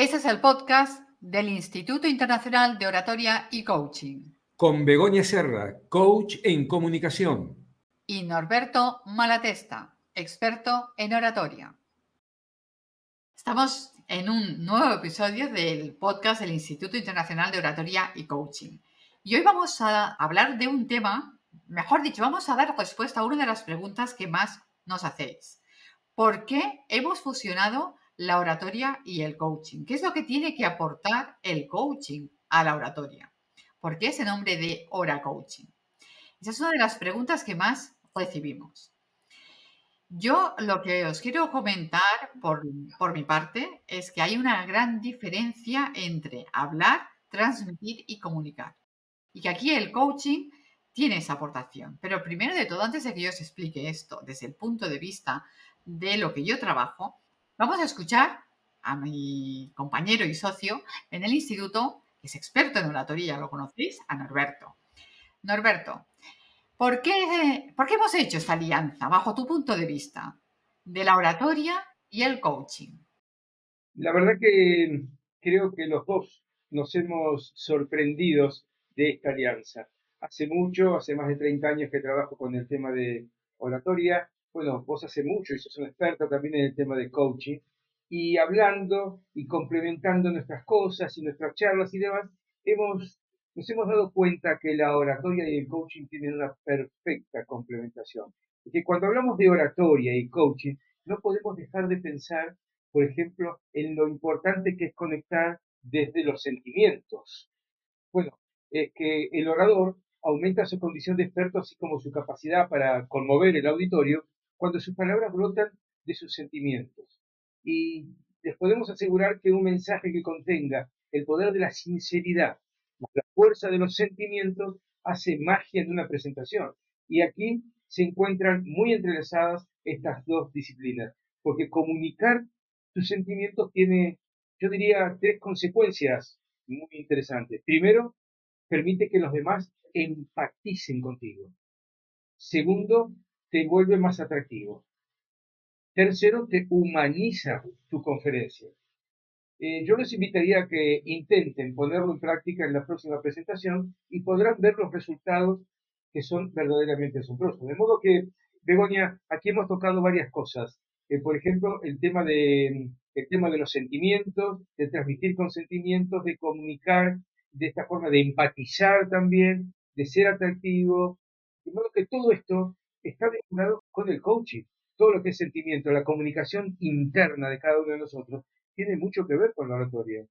Este es el podcast del Instituto Internacional de Oratoria y Coaching. Con Begoña Serra, coach en comunicación. Y Norberto Malatesta, experto en oratoria. Estamos en un nuevo episodio del podcast del Instituto Internacional de Oratoria y Coaching. Y hoy vamos a hablar de un tema, mejor dicho, vamos a dar respuesta a una de las preguntas que más nos hacéis. ¿Por qué hemos fusionado la oratoria y el coaching? ¿Qué es lo que tiene que aportar el coaching a la oratoria? ¿Por qué ese nombre de hora coaching? Esa es una de las preguntas que más recibimos. Yo lo que os quiero comentar por, por, mi parte es que hay una gran diferencia entre hablar, transmitir y comunicar. Y que aquí el coaching tiene esa aportación. Pero primero de todo, antes de que yo os explique esto desde el punto de vista de lo que yo trabajo, vamos a escuchar a mi compañero y socio en el instituto, que es experto en oratoria, lo conocéis, a Norberto. Norberto, ¿por qué, ¿por qué hemos hecho esta alianza, bajo tu punto de vista, de la oratoria y el coaching? La verdad que creo que los dos nos hemos sorprendido de esta alianza. Hace mucho, hace más de 30 años que trabajo con el tema de oratoria. Bueno, vos hace mucho y sos un experto también en el tema de coaching. Y hablando y complementando nuestras cosas y nuestras charlas y demás, hemos, nos hemos dado cuenta que la oratoria y el coaching tienen una perfecta complementación. Y que cuando hablamos de oratoria y coaching, no podemos dejar de pensar, por ejemplo, en lo importante que es conectar desde los sentimientos. Bueno, es que el orador aumenta su condición de experto así como su capacidad para conmover el auditorio cuando sus palabras brotan de sus sentimientos. Y les podemos asegurar que un mensaje que contenga el poder de la sinceridad, la fuerza de los sentimientos, hace magia en una presentación. Y aquí se encuentran muy entrelazadas estas dos disciplinas, porque comunicar tus sentimientos tiene, yo diría, tres consecuencias muy interesantes. Primero, permite que los demás empaticen contigo. Segundo, te vuelve más atractivo. Tercero, te humaniza tu conferencia. Eh, yo les invitaría a que intenten ponerlo en práctica en la próxima presentación y podrán ver los resultados que son verdaderamente asombrosos. De modo que, Begoña, aquí hemos tocado varias cosas. Eh, por ejemplo, el tema, de, el tema de los sentimientos, de transmitir con sentimientos, de comunicar de esta forma de empatizar también, de ser atractivo. De modo que todo esto está vinculado con el coaching. Todo lo que es sentimiento, la comunicación interna de cada uno de nosotros, tiene mucho que ver con la oratoria.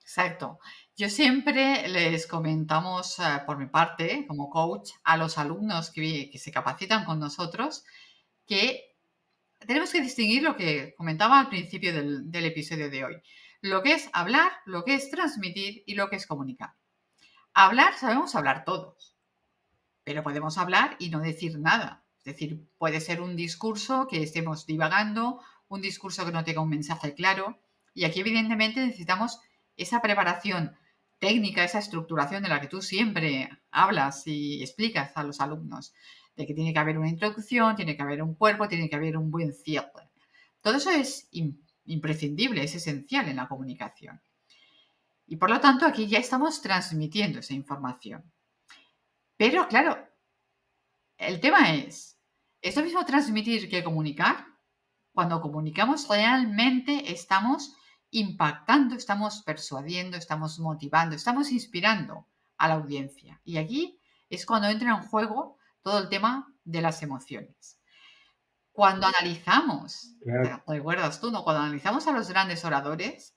Exacto. Yo siempre les comentamos, eh, por mi parte, como coach, a los alumnos que, se capacitan con nosotros, que tenemos que distinguir lo que comentaba al principio del episodio de hoy lo que es hablar, lo que es transmitir y lo que es comunicar. Hablar, sabemos hablar todos, pero podemos hablar y no decir nada. Es decir, puede ser un discurso que estemos divagando, un discurso que no tenga un mensaje claro. Y aquí evidentemente necesitamos esa preparación técnica, esa estructuración de la que tú siempre hablas y explicas a los alumnos, de que tiene que haber una introducción, tiene que haber un cuerpo, tiene que haber un buen cierre. Todo eso es imprescindible, es esencial en la comunicación. Y por lo tanto aquí ya estamos transmitiendo esa información. Pero claro, el tema es, ¿es lo mismo transmitir que comunicar? Cuando comunicamos realmente estamos impactando, estamos persuadiendo, estamos motivando, estamos inspirando a la audiencia. Y aquí es cuando entra en juego todo el tema de las emociones. Cuando analizamos, recuerdas tú, no? Cuando analizamos a los grandes oradores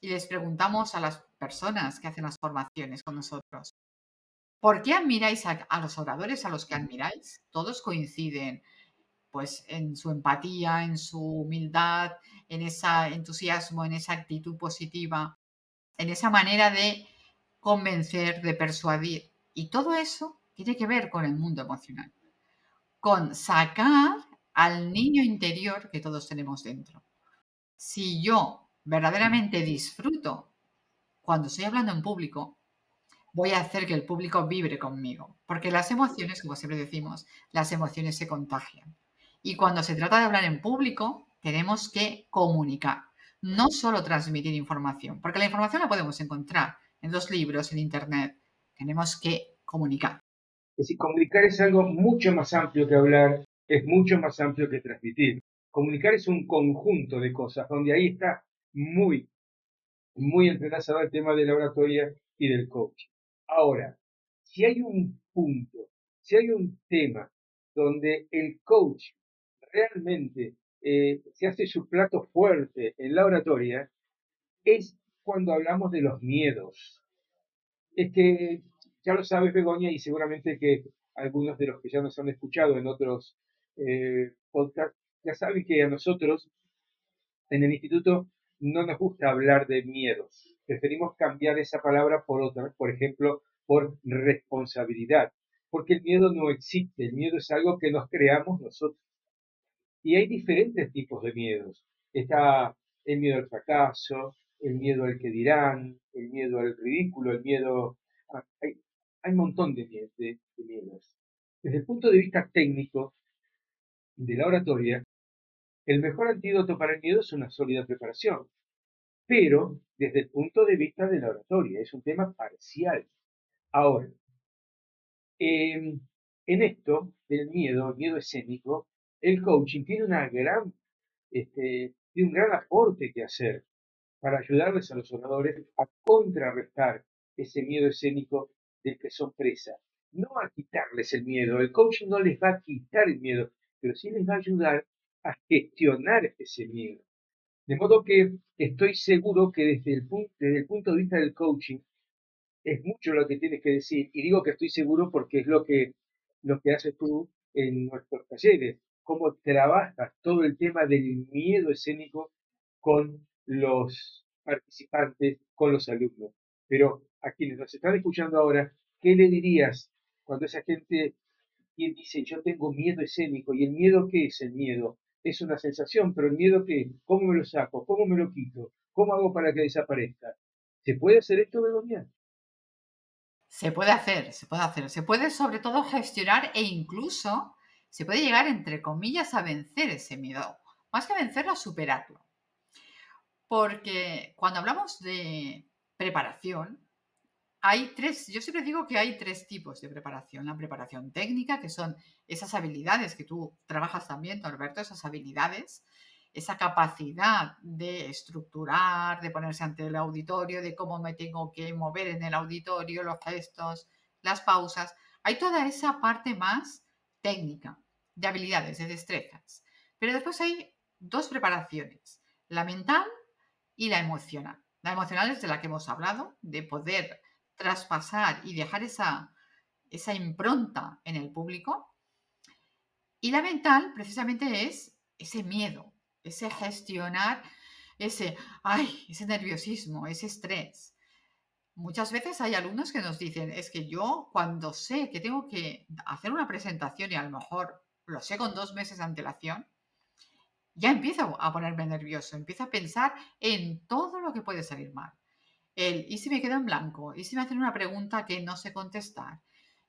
y les preguntamos a las personas que hacen las formaciones con nosotros, ¿por qué admiráis a, los oradores a los que admiráis? Todos coinciden pues en su empatía, en su humildad, en ese entusiasmo, en esa actitud positiva, en esa manera de convencer, de persuadir. Y todo eso tiene que ver con el mundo emocional, con sacar al niño interior que todos tenemos dentro. Si yo verdaderamente disfruto cuando estoy hablando en público, voy a hacer que el público vibre conmigo, porque las emociones, como siempre decimos, las emociones se contagian. Y cuando se trata de hablar en público, tenemos que comunicar. no solo transmitir información, porque la información la podemos encontrar en los libros, en Internet. Tenemos que comunicar. Es decir, comunicar es algo mucho más amplio que hablar, es mucho más amplio que transmitir. Comunicar es un conjunto de cosas, donde ahí está muy, muy entrelazado el tema de la oratoria y del coaching. Ahora, si hay un punto, si hay un tema donde el coach realmente eh, se hace su plato fuerte en la oratoria, es cuando hablamos de los miedos. Es que ya lo sabes, Begoña, y seguramente que algunos de los que ya nos han escuchado en otros eh, podcasts, ya saben que a nosotros en el instituto no nos gusta hablar de miedos. Preferimos cambiar esa palabra por otra, por ejemplo, por responsabilidad. Porque el miedo no existe, el miedo es algo que nos creamos nosotros. Y hay diferentes tipos de miedos. Está el miedo al fracaso, el miedo al que dirán, el miedo al ridículo, el miedo... hay, hay, un montón de, de, de miedos. Desde el punto de vista técnico de la oratoria, el mejor antídoto para el miedo es una sólida preparación. Pero desde el punto de vista de la oratoria, es un tema parcial. Ahora, em, en esto del miedo, el miedo escénico, el coaching tiene una gran, este, tiene un gran aporte que hacer para ayudarles a los oradores a contrarrestar ese miedo escénico del que son presa. No a quitarles el miedo, el coaching no les va a quitar el miedo, pero sí les va a ayudar a gestionar ese miedo. De modo que estoy seguro que desde el, punto, desde el punto de vista del coaching es mucho lo que tienes que decir. Y digo que estoy seguro porque es lo que, lo que haces tú en nuestros talleres cómo trabajas todo el tema del miedo escénico con los participantes, con los alumnos. Pero a quienes nos están escuchando ahora, ¿qué le dirías cuando esa gente dice yo tengo miedo escénico? ¿Y el miedo qué es el miedo? Es una sensación, pero el miedo qué? ¿Cómo me lo saco? ¿Cómo me lo quito? ¿Cómo hago para que desaparezca? ¿Se puede hacer esto, Begoña? Se puede hacer, se puede hacer. Se puede sobre todo gestionar e incluso se puede llegar, entre comillas, a vencer ese miedo. Más que vencerlo, a superarlo. Porque cuando hablamos de preparación, hay tres, yo siempre digo que hay tres tipos de preparación. La preparación técnica, que son esas habilidades que tú trabajas también, Norberto, esas habilidades, esa capacidad de estructurar, de ponerse ante el auditorio, de cómo me tengo que mover en el auditorio, los gestos, las pausas. Hay toda esa parte más técnica, de habilidades, de destrezas. Pero después hay dos preparaciones, la mental y la emocional. La emocional es de la que hemos hablado, de poder traspasar y dejar esa, esa impronta en el público. Y la mental precisamente es ese miedo, ese gestionar, ese, ay, ese nerviosismo, ese estrés. Muchas veces hay alumnos que nos dicen, es que yo cuando sé que tengo que hacer una presentación y a lo mejor lo sé con dos meses de antelación, ya empiezo a ponerme nervioso, empiezo a pensar en todo lo que puede salir mal. El, ¿y si me quedo en blanco? ¿Y si me hacen una pregunta que no sé contestar?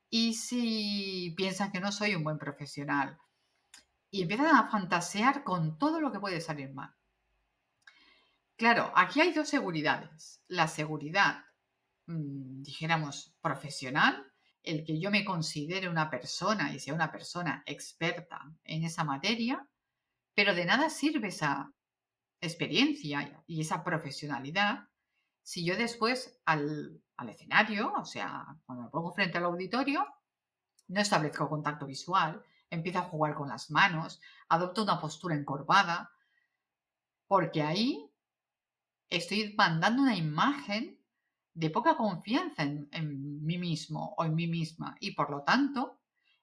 ¿Y si piensan que no soy un buen profesional? Y empiezan a fantasear con todo lo que puede salir mal. Claro, aquí hay dos seguridades. La seguridad Mm, dijéramos, profesional, el que yo me considere una persona y sea una persona experta en esa materia, pero de nada sirve esa experiencia y esa profesionalidad si yo después al, al escenario, o sea, cuando me pongo frente al auditorio, no establezco contacto visual, empiezo a jugar con las manos, adopto una postura encorvada, porque ahí estoy mandando una imagen de poca confianza en, mí mismo o en mí misma y por lo tanto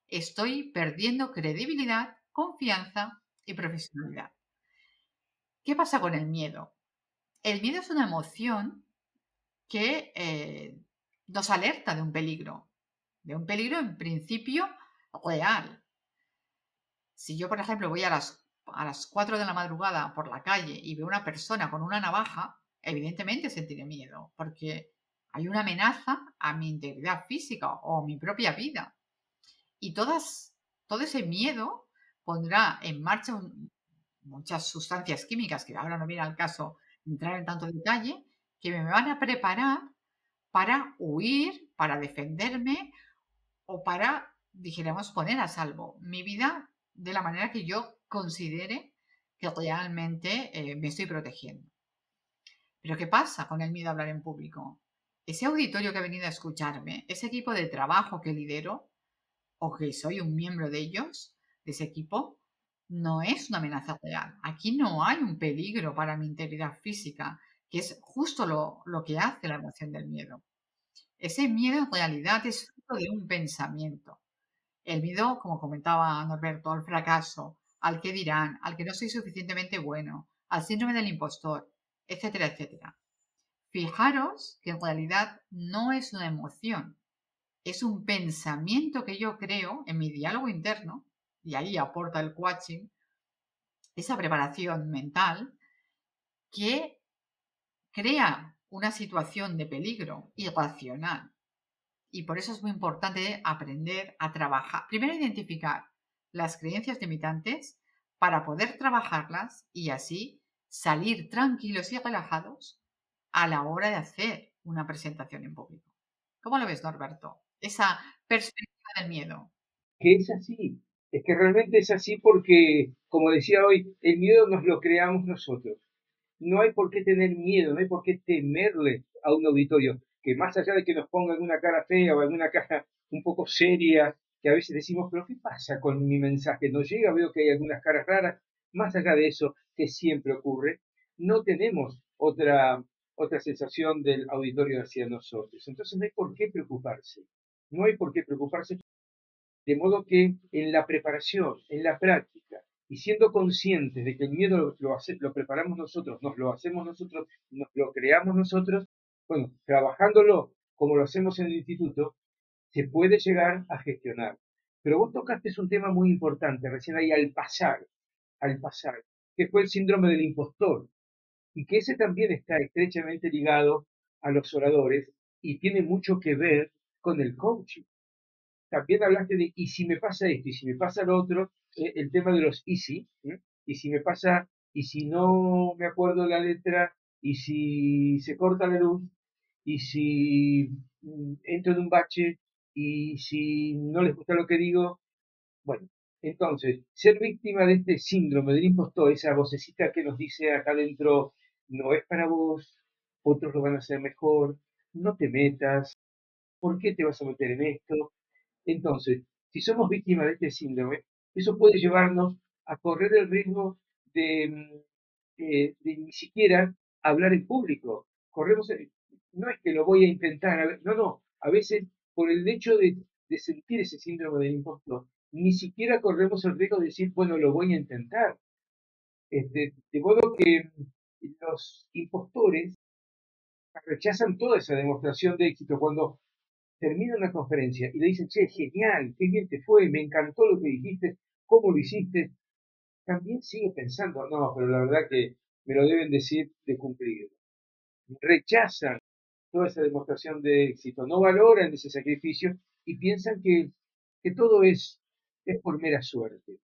estoy perdiendo credibilidad, confianza y profesionalidad. ¿Qué pasa con el miedo? El miedo es una emoción que eh, nos alerta de un peligro, de un peligro en principio real. Si yo, por ejemplo, voy a las, a las 4 de la madrugada por la calle y veo una persona con una navaja, evidentemente sentiré miedo, porque hay una amenaza a mi integridad física o a mi propia vida. Y todas, todo ese miedo pondrá en marcha muchas sustancias químicas, que ahora no viene al caso entrar en tanto detalle, que me van a preparar para huir, para defenderme o para, dijéramos, poner a salvo mi vida de la manera que yo considere que realmente eh, me estoy protegiendo. Pero ¿qué pasa con el miedo a hablar en público? Ese auditorio que ha venido a escucharme, ese equipo de trabajo que lidero, o que soy un miembro de ellos, de ese equipo, no es una amenaza real. Aquí no hay un peligro para mi integridad física, que es justo lo, lo que hace la emoción del miedo. Ese miedo en realidad es fruto de un pensamiento. El miedo, como comentaba Norberto, al fracaso, al que dirán, al que no soy suficientemente bueno, al síndrome del impostor, etcétera, etcétera. Fijaros que en realidad no es una emoción, es un pensamiento que yo creo en mi diálogo interno, y ahí aporta el coaching, esa preparación mental que crea una situación de peligro irracional. Y por eso es muy importante aprender a trabajar. Primero identificar las creencias limitantes para poder trabajarlas y así salir tranquilos y relajados a la hora de hacer una presentación en público. ¿Cómo lo ves, Norberto? Esa perspectiva del miedo. Que es así, es que realmente es así porque, como decía hoy, el miedo nos lo creamos nosotros. No hay por qué tener miedo, no hay por qué temerle a un auditorio, que más allá de que nos pongan una cara fea o alguna cara un poco seria, que a veces decimos, pero ¿qué pasa con mi mensaje? No llega, veo que hay algunas caras raras. Más allá de eso, que siempre ocurre, no tenemos otra, otra sensación del auditorio hacia nosotros. Entonces no hay por qué preocuparse. No hay por qué preocuparse. De modo que en la preparación, en la práctica, y siendo conscientes de que el miedo lo, lo preparamos nosotros, nos lo hacemos nosotros, nos lo creamos nosotros, bueno, trabajándolo como lo hacemos en el instituto, se puede llegar a gestionar. Pero vos tocaste un tema muy importante recién ahí al pasar, al pasar, que fue el síndrome del impostor, y que ese también está estrechamente ligado a los oradores y tiene mucho que ver con el coaching. También hablaste de, y si me pasa esto, y si me pasa lo otro, eh, el tema de los easy, y si me pasa, y si no me acuerdo la letra, y si se corta la luz, y si mm, entro en un bache, y si no les gusta lo que digo, bueno, entonces, ser víctima de este síndrome del impostor, esa vocecita que nos dice acá adentro, no es para vos, otros lo van a hacer mejor, no te metas, ¿por qué te vas a meter en esto? Entonces, si somos víctimas de este síndrome, eso puede llevarnos a correr el riesgo de, mm, eh, ni siquiera hablar en público. Corremos, no es que lo voy a intentar, no, no, a veces por el hecho de, sentir ese síndrome del impostor, ni siquiera corremos el riesgo de decir, bueno, lo voy a intentar. Este, de modo que los impostores rechazan toda esa demostración de éxito cuando termina una conferencia y le dicen, che, genial, qué bien te fue, me encantó lo que dijiste, cómo lo hiciste, también sigue pensando, no, pero la verdad que me lo deben decir de cumplir. Rechazan toda esa demostración de éxito, no valoran ese sacrificio y piensan que, que todo es es por mera suerte.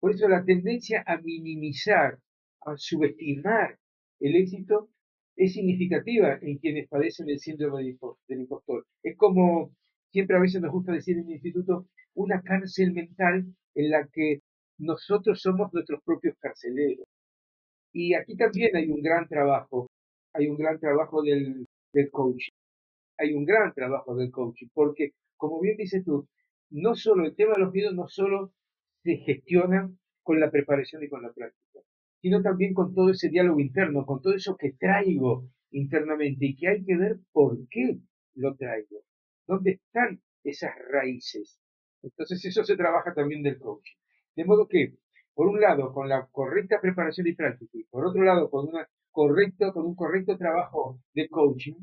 Por eso la tendencia a minimizar, a subestimar el éxito es significativa en quienes padecen el síndrome del impostor. Es como siempre a veces nos gusta decir en el instituto, una cárcel mental en la que nosotros somos nuestros propios carceleros. Y aquí también hay un gran trabajo, hay un gran trabajo del, del coaching. Hay un gran trabajo del coaching, porque como bien dices tú, no solo el tema de los miedos no solo se gestiona con la preparación y con la práctica, sino también con todo ese diálogo interno, con todo eso que traigo internamente y que hay que ver por qué lo traigo, dónde están esas raíces. Entonces eso se trabaja también del coaching. De modo que, por un lado, con la correcta preparación y práctica, y por otro lado, con, una correcto, con un correcto trabajo de coaching,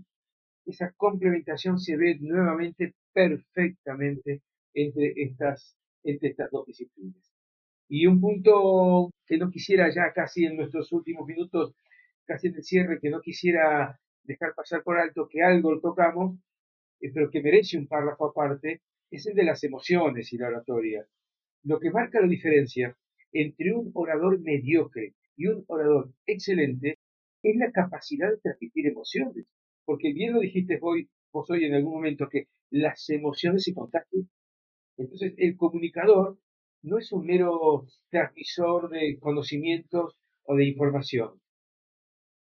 esa complementación se ve nuevamente perfectamente entre estas, entre estas dos disciplinas. Y un punto que no quisiera ya casi en nuestros últimos minutos, casi en el cierre, que no quisiera dejar pasar por alto, que algo tocamos, eh, pero que merece un párrafo aparte, es el de las emociones y la oratoria. Lo que marca la diferencia entre un orador mediocre y un orador excelente es la capacidad de transmitir emociones. Porque bien lo dijiste hoy, vos hoy en algún momento, que las emociones se contagian. Entonces, el comunicador no es un mero transmisor de conocimientos o de información.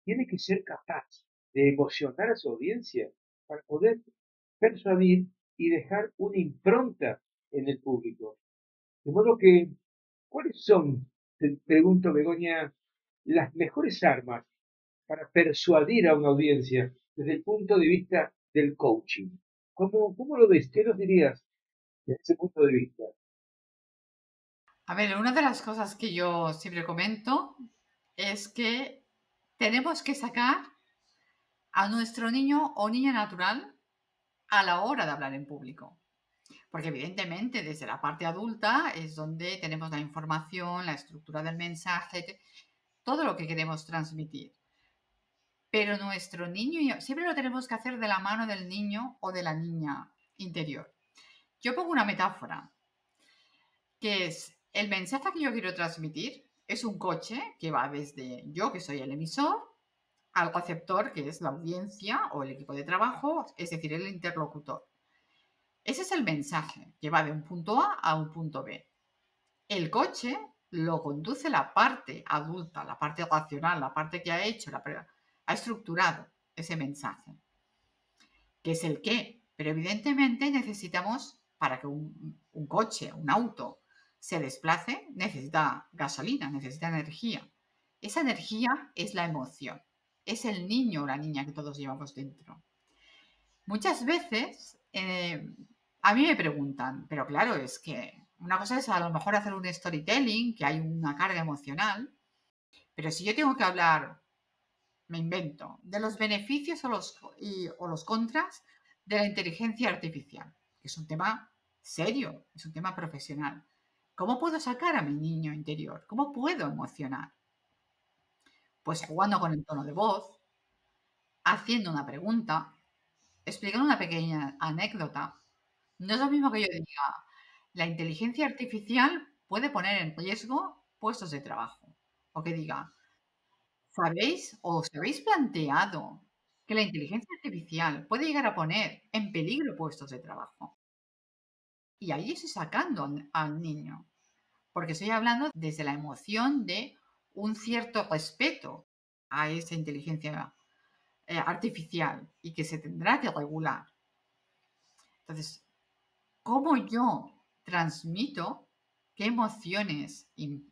Tiene que ser capaz de emocionar a su audiencia para poder persuadir y dejar una impronta en el público. De modo que, ¿cuáles son, te pregunto Begoña, las mejores armas para persuadir a una audiencia desde el punto de vista del coaching? ¿Cómo, cómo lo ves? ¿Qué nos dirías desde ese punto de vista? A ver, una de las cosas que yo siempre comento es que tenemos que sacar a nuestro niño o niña natural a la hora de hablar en público. Porque evidentemente desde la parte adulta es donde tenemos la información, la estructura del mensaje, todo lo que queremos transmitir. Pero nuestro niño, siempre lo tenemos que hacer de la mano del niño o de la niña interior. Yo pongo una metáfora, que es el mensaje que yo quiero transmitir, es un coche que va desde yo, que soy el emisor, al receptor, que es la audiencia o el equipo de trabajo, es decir, el interlocutor. Ese es el mensaje que va de un punto A a un punto B. El coche lo conduce la parte adulta, la parte racional, la parte que ha hecho, la, ha estructurado ese mensaje, que es el qué. Pero evidentemente necesitamos, para que un, un coche, un auto, se desplace, necesita gasolina, necesita energía. Esa energía es la emoción es el niño o la niña que todos llevamos dentro. Muchas veces eh, a mí me preguntan, pero claro, es que una cosa es a lo mejor hacer un storytelling, que hay una carga emocional, pero si yo tengo que hablar, me invento, de los beneficios o los, o los contras de la inteligencia artificial, que es un tema serio, es un tema profesional. ¿Cómo puedo sacar a mi niño interior? ¿Cómo puedo emocionar? Pues jugando con el tono de voz, haciendo una pregunta, explicando una pequeña anécdota. No es lo mismo que yo diga, la inteligencia artificial puede poner en riesgo puestos de trabajo. O que diga, ¿sabéis o os habéis planteado que la inteligencia artificial puede llegar a poner en peligro puestos de trabajo? Y ahí estoy sacando al niño, porque estoy hablando desde la emoción de un cierto respeto a esa inteligencia eh, artificial y que se tendrá que regular. Entonces, ¿cómo yo transmito qué emociones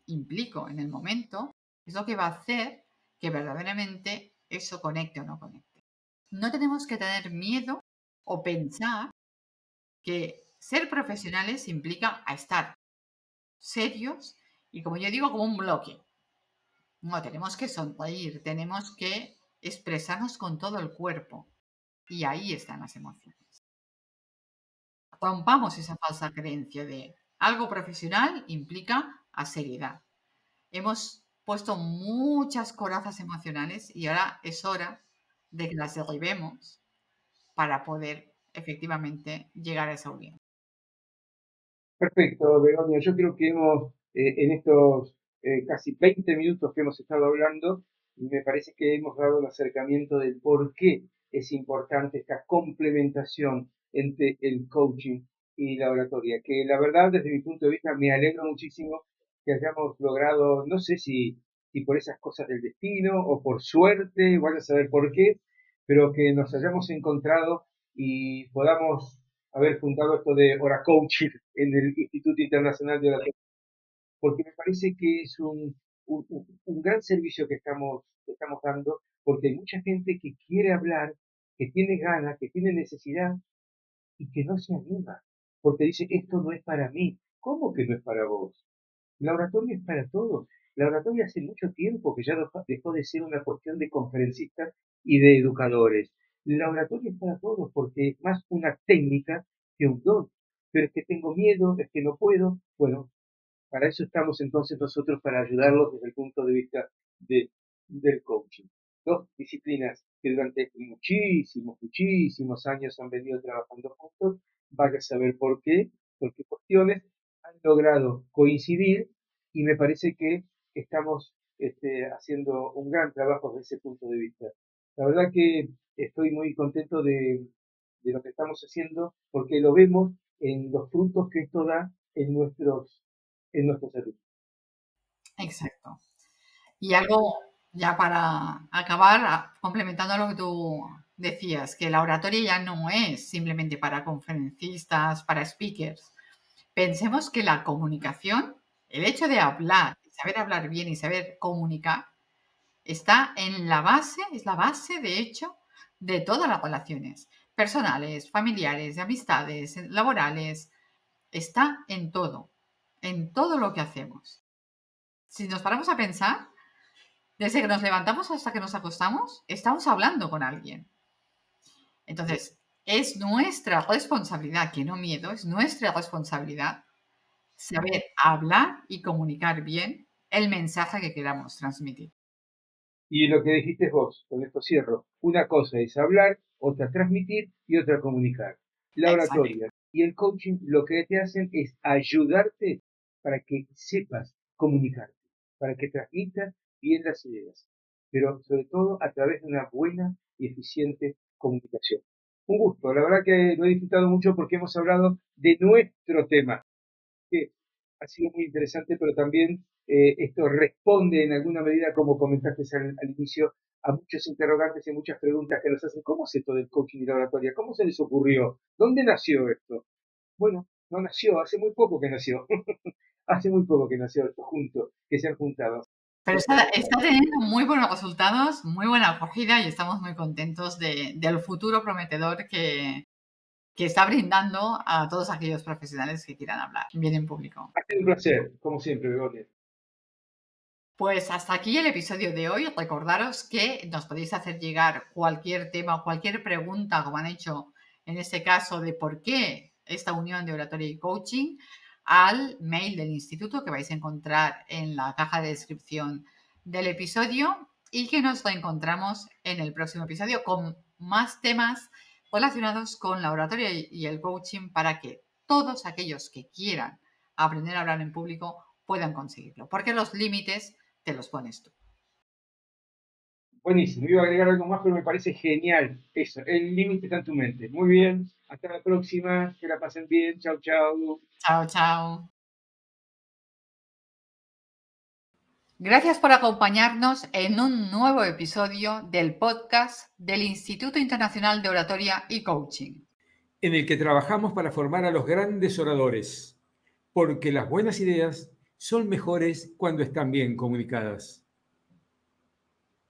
implico en el momento? Es lo que va a hacer que verdaderamente eso conecte o no conecte. No tenemos que tener miedo o pensar que ser profesionales implica estar serios y, como yo digo, como un bloque. No, tenemos que sonreír, tenemos que expresarnos con todo el cuerpo. Y ahí están las emociones. Rompamos esa falsa creencia de algo profesional implica a seriedad. Hemos puesto muchas corazas emocionales y ahora es hora de que las derribemos para poder efectivamente llegar a esa unión. Perfecto, Begoña. Yo creo que hemos eh, en estos eh, casi 20 minutos que hemos estado hablando, me parece que hemos dado un acercamiento del por qué es importante esta complementación entre el coaching y la oratoria, que la verdad desde mi punto de vista me alegro muchísimo que hayamos logrado, no sé si, si por esas cosas del destino o por suerte, vaya a saber por qué, pero que nos hayamos encontrado y podamos haber fundado esto de Hora Coaching en el Instituto Internacional de Oratoria porque me parece que es un, un, gran servicio que estamos, estamos dando, porque hay mucha gente que quiere hablar, que tiene ganas, que tiene necesidad y que no se anima, porque dice, esto no es para mí. ¿Cómo que no es para vos? La oratoria es para todos. La oratoria hace mucho tiempo que ya dejó de ser una cuestión de conferencistas y de educadores. La oratoria es para todos porque es más una técnica que un don. Pero es que tengo miedo, es que no puedo. Bueno, para eso estamos entonces nosotros, para ayudarlos desde el punto de vista de, del coaching. Dos disciplinas que durante muchísimos, muchísimos años han venido trabajando juntos, vaya a saber por qué, por qué cuestiones han logrado coincidir y me parece que estamos este, haciendo un gran trabajo desde ese punto de vista. La verdad que estoy muy contento de, de lo que estamos haciendo porque lo vemos en los frutos que esto da en nuestros, en nuestros servicios. Exacto. Y algo ya para acabar, complementando lo que tú decías, que la oratoria ya no es simplemente para conferencistas, para speakers. Pensemos que la comunicación, el hecho de hablar, saber hablar bien y saber comunicar, está en la base, es la base, de hecho, de todas las relaciones personales, familiares, de amistades, laborales. Está en todo, en todo lo que hacemos. Si nos paramos a pensar, desde que nos levantamos hasta que nos acostamos, estamos hablando con alguien. Entonces, es nuestra responsabilidad, que no miedo, es nuestra responsabilidad saber hablar y comunicar bien el mensaje que queramos transmitir. Y lo que dijiste vos, con esto cierro, una cosa es hablar, otra transmitir y otra comunicar. La oratoria y el coaching lo que te hacen es ayudarte para que sepas comunicarte, para que transmitas bien las ideas, pero sobre todo a través de una buena y eficiente comunicación. Un gusto, la verdad que lo he disfrutado mucho porque hemos hablado de nuestro tema, que ha sido muy interesante, pero también eh, esto responde en alguna medida, como comentaste al, inicio, a muchos interrogantes y muchas preguntas que nos hacen. ¿Cómo es esto del coaching y la oratoria? ¿Cómo se les ocurrió? ¿Dónde nació esto? Bueno, no nació, hace muy poco que nació. hace muy poco que nació esto junto, que se han juntado. Pero está, teniendo muy buenos resultados, muy buena acogida y estamos muy contentos del futuro prometedor que, que está brindando a todos aquellos profesionales que quieran hablar bien en público. Ha sido un placer, como siempre, Begoña. Pues hasta aquí el episodio de hoy. Recordaros que nos podéis hacer llegar cualquier tema o cualquier pregunta, como han hecho en este caso, de por qué esta unión de oratoria y coaching al mail del instituto que vais a encontrar en la caja de descripción del episodio y que nos encontramos en el próximo episodio con más temas relacionados con la oratoria y el coaching para que todos aquellos que quieran aprender a hablar en público puedan conseguirlo, porque los límites te los pones tú. Buenísimo, iba a agregar algo más, pero me parece genial eso, el límite está en tu mente. Muy bien, hasta la próxima, que la pasen bien, chao, chao. Chao, chao. Gracias por acompañarnos en un nuevo episodio del podcast del Instituto Internacional de Oratoria y Coaching. En el que trabajamos para formar a los grandes oradores, porque las buenas ideas son mejores cuando están bien comunicadas.